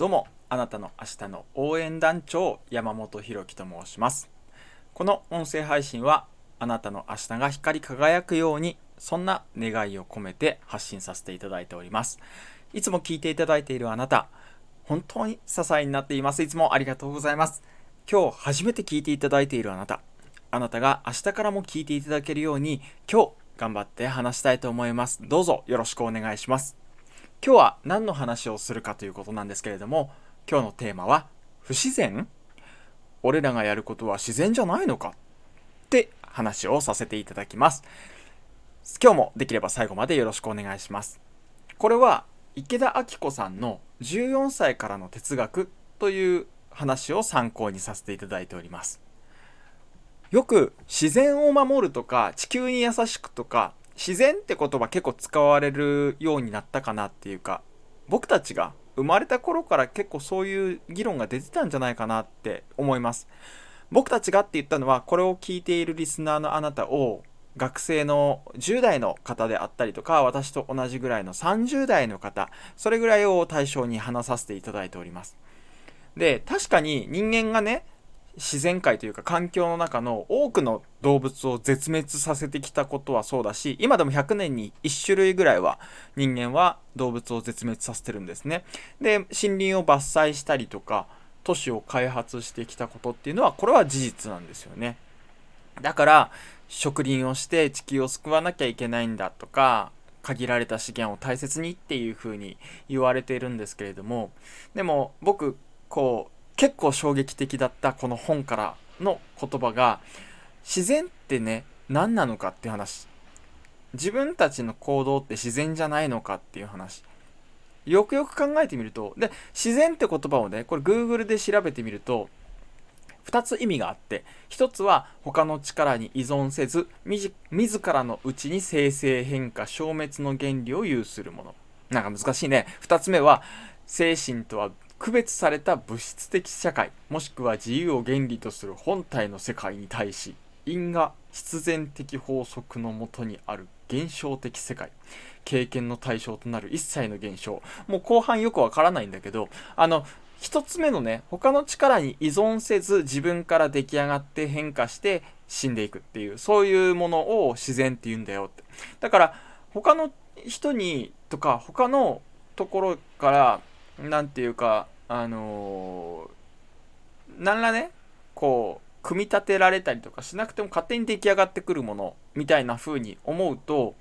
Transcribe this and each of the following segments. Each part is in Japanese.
どうもあなたの明日の応援団長山本博樹と申します。この音声配信はあなたの明日が光り輝くようにそんな願いを込めて発信させていただいております。いつも聞いていただいているあなた本当に支えになっています。いつもありがとうございます。今日初めて聞いていただいているあなたあなたが明日からも聞いていただけるように今日頑張って話したいと思います。どうぞよろしくお願いします。今日は何の話をするかということなんですけれども今日のテーマは不自然？俺らがやることは自然じゃないのかって話をさせていただきます。今日もできれば最後までよろしくお願いします。これは池田明子さんの14歳からの哲学という話を参考にさせていただいております。よく自然を守るとか地球に優しくとか自然って言葉結構使われるようになったかなっていうか僕たちが生まれた頃から結構そういう議論が出てたんじゃないかなって思います。僕たちがって言ったのはこれを聞いているリスナーのあなたを学生の10代の方であったりとか私と同じぐらいの30代の方それぐらいを対象に話させていただいております。で確かに人間がね自然界というか環境の中の多くの動物を絶滅させてきたことはそうだし今でも100年に1種類ぐらいは人間は動物を絶滅させてるんですね。で森林を伐採したりとか都市を開発してきたことっていうのはこれは事実なんですよね。だから植林をして地球を救わなきゃいけないんだとか限られた資源を大切にっていうふうに言われているんですけれどもでも僕こう結構衝撃的だったこの本からの言葉が自然ってね何なのかっていう話。自分たちの行動って自然じゃないのかっていう話。よくよく考えてみるとで自然って言葉をねこれ Google で調べてみると2つ意味があって1つは他の力に依存せず自らのうちに生成変化消滅の原理を有するもの。なんか難しいね。2つ目は精神とは区別された物質的社会もしくは自由を原理とする本体の世界に対し因果必然的法則のもとにある現象的世界経験の対象となる一切の現象。もう後半よくわからないんだけどあの一つ目のね他の力に依存せず自分から出来上がって変化して死んでいくっていうそういうものを自然って言うんだよって。だから他の人にとか他のところから何て言うかあのー、何らねこう組み立てられたりとかしなくても勝手に出来上がってくるものみたいな風に思うと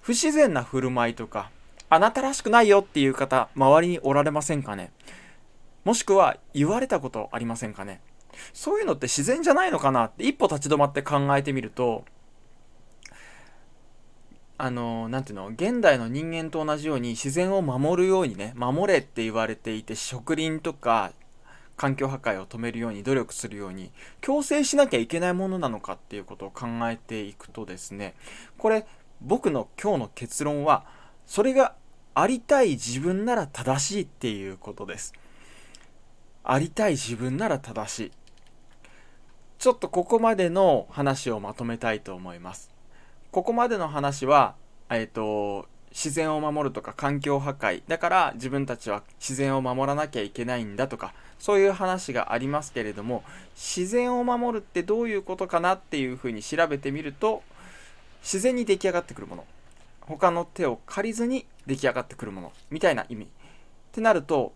不自然な振る舞いとかあなたらしくないよっていう方周りにおられませんかね？もしくは言われたことありませんかね？そういうのって自然じゃないのかなって一歩立ち止まって考えてみるとあの何ていうの現代の人間と同じように自然を守るようにね守れって言われていて植林とか環境破壊を止めるように努力するように強制しなきゃいけないものなのかっていうことを考えていくとですねこれ僕の今日の結論はそれがありたい自分なら正しいっていうことです。ありたい自分なら正しい。ちょっとここまでの話をまとめたいと思います。ここまでの話は、えっ、と、自然を守るとか環境破壊。だから自分たちは自然を守らなきゃいけないんだとかそういう話がありますけれども自然を守るってどういうことかなっていうふうに調べてみると自然に出来上がってくるもの。他の手を借りずに出来上がってくるもの。みたいな意味。ってなると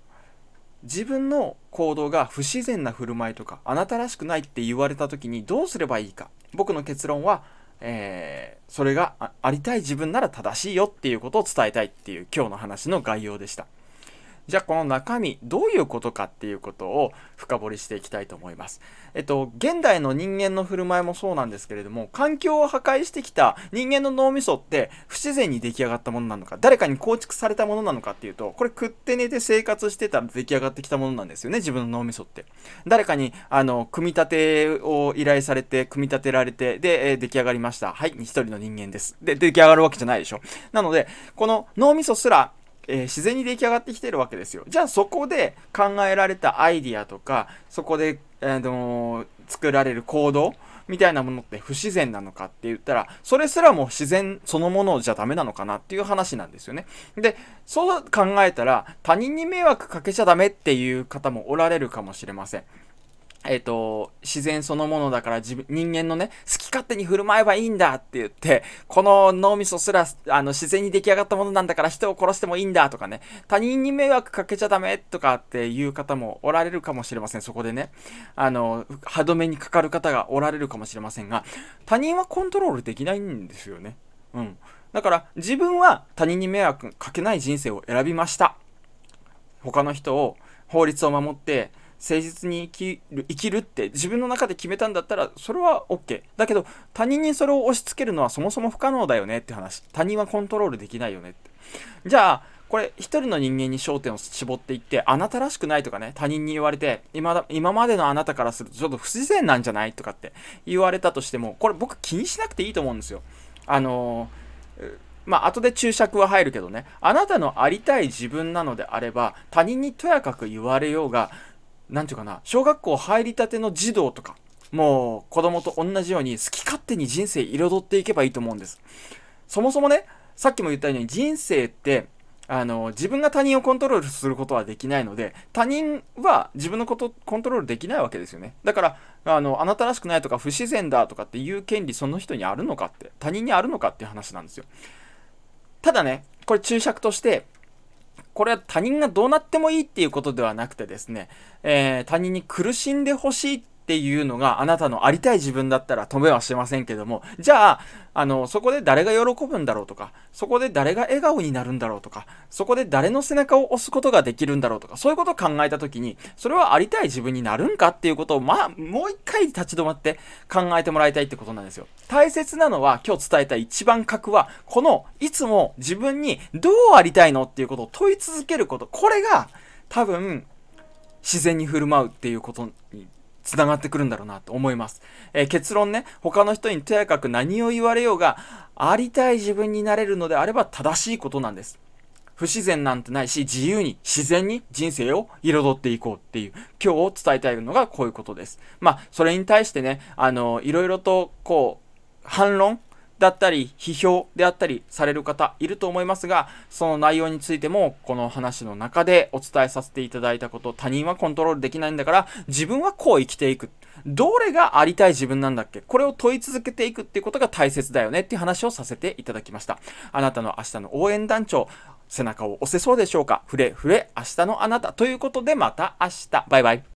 自分の行動が不自然な振る舞いとかあなたらしくないって言われた時にどうすればいいか。僕の結論はえー、それがありたい自分なら正しいよっていうことを伝えたいっていう今日の話の概要でした。じゃあこの中身どういうことかっていうことを深掘りしていきたいと思います。えっと現代の人間の振る舞いもそうなんですけれども環境を破壊してきた人間の脳みそって不自然に出来上がったものなのか誰かに構築されたものなのかっていうとこれ食って寝て生活してたら出来上がってきたものなんですよね自分の脳みそって。誰かにあの組み立てを依頼されて組み立てられてで、えー、出来上がりましたはい一人の人間です。で出来上がるわけじゃないでしょ。なのでこの脳みそすらえー、自然に出来上がってきてるわけですよ。じゃあそこで考えられたアイディアとか、そこで、えー、の作られる行動みたいなものって不自然なのかって言ったら、それすらも自然そのものじゃダメなのかなっていう話なんですよね。で、そう考えたら、他人に迷惑かけちゃダメっていう方もおられるかもしれません。えっ、ー、と、自然そのものだから自分、人間のね、好き勝手に振る舞えばいいんだって言って、この脳みそすら、あの、自然に出来上がったものなんだから人を殺してもいいんだとかね、他人に迷惑かけちゃダメとかっていう方もおられるかもしれません。そこでね、あの、歯止めにかかる方がおられるかもしれませんが、他人はコントロールできないんですよね。うん。だから、自分は他人に迷惑かけない人生を選びました。他の人を、法律を守って、誠実に生きる生きるって自分の中で決めたんだったらそれは OK だけど他人にそれを押し付けるのはそもそも不可能だよねって話。他人はコントロールできないよねって。じゃあこれ一人の人間に焦点を絞っていってあなたらしくないとかね他人に言われて今だ今までのあなたからするとちょっと不自然なんじゃないとかって言われたとしてもこれ僕気にしなくていいと思うんですよ。あのーまあ、後で注釈は入るけどね、あなたのありたい自分なのであれば、他人にとやかく言われようが、なんていうかな、小学校入りたての児童とか、もう子供と同じように好き勝手に人生彩っていけばいいと思うんです。そもそもね、さっきも言ったように人生って、あの、自分が他人をコントロールすることはできないので、他人は自分のことコントロールできないわけですよね。だから、あの、あなたらしくないとか不自然だとかっていう権利その人にあるのかって、他人にあるのかっていう話なんですよ。ただね、これ注釈として、これは他人がどうなってもいいっていうことではなくてですね、えー、他人に苦しんでほしいっっていうのがあなたのありたい自分だったら止めはしませんけども、じゃあ、あの、そこで誰が喜ぶんだろうとか、そこで誰が笑顔になるんだろうとか、そこで誰の背中を押すことができるんだろうとか、そういうことを考えたときに、それはありたい自分になるんかっていうことを、まあ、もう一回立ち止まって考えてもらいたいってことなんですよ。大切なのは、今日伝えた一番核は、この、いつも自分にどうありたいのっていうことを問い続けること、これが、多分、自然に振る舞うっていうことにつながってくるんだろうなと思います。えー、結論ね、他の人にとやかく何を言われようが、ありたい自分になれるのであれば正しいことなんです。不自然なんてないし、自由に、自然に人生を彩っていこうっていう、今日を伝えたいのがこういうことです。まあ、それに対してね、あの、いろいろと、こう、反論だったり、批評であったりされる方いると思いますが、その内容についても、この話の中でお伝えさせていただいたこと、他人はコントロールできないんだから、自分はこう生きていく。どれがありたい自分なんだっけ？これを問い続けていくっていうことが大切だよねっていう話をさせていただきました。あなたの明日の応援団長、背中を押せそうでしょうか？触れ触れ、明日のあなたということでまた明日。バイバイ。